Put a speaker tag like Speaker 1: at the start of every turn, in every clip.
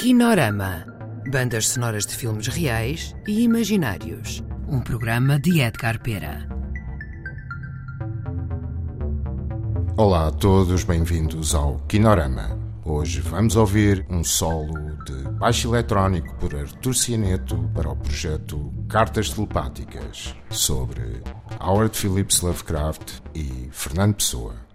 Speaker 1: Kinorama. Bandas sonoras de filmes reais e imaginários. Um programa de Edgar Pera.
Speaker 2: Olá a todos, bem-vindos ao Kinorama. Hoje vamos ouvir um solo de baixo eletrónico por Artur Cianeto para o projeto Cartas Telepáticas sobre Howard Phillips Lovecraft e Fernando Pessoa.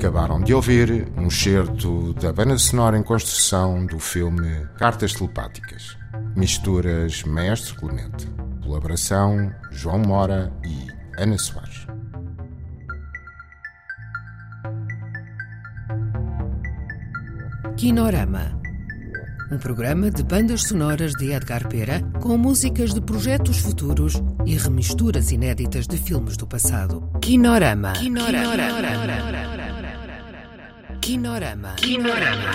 Speaker 2: Acabaram de ouvir um excerto da banda sonora em construção do filme Cartas Telepáticas. Misturas Mestre Clemente. Colaboração João Mora e Ana Soares.
Speaker 1: Kinorama. Um programa de bandas sonoras de Edgar Pera com músicas de projetos futuros e remisturas inéditas de filmes do passado. Kinorama. Kinorama. Kinorama. Kinorama. Kinorama. Kinorama.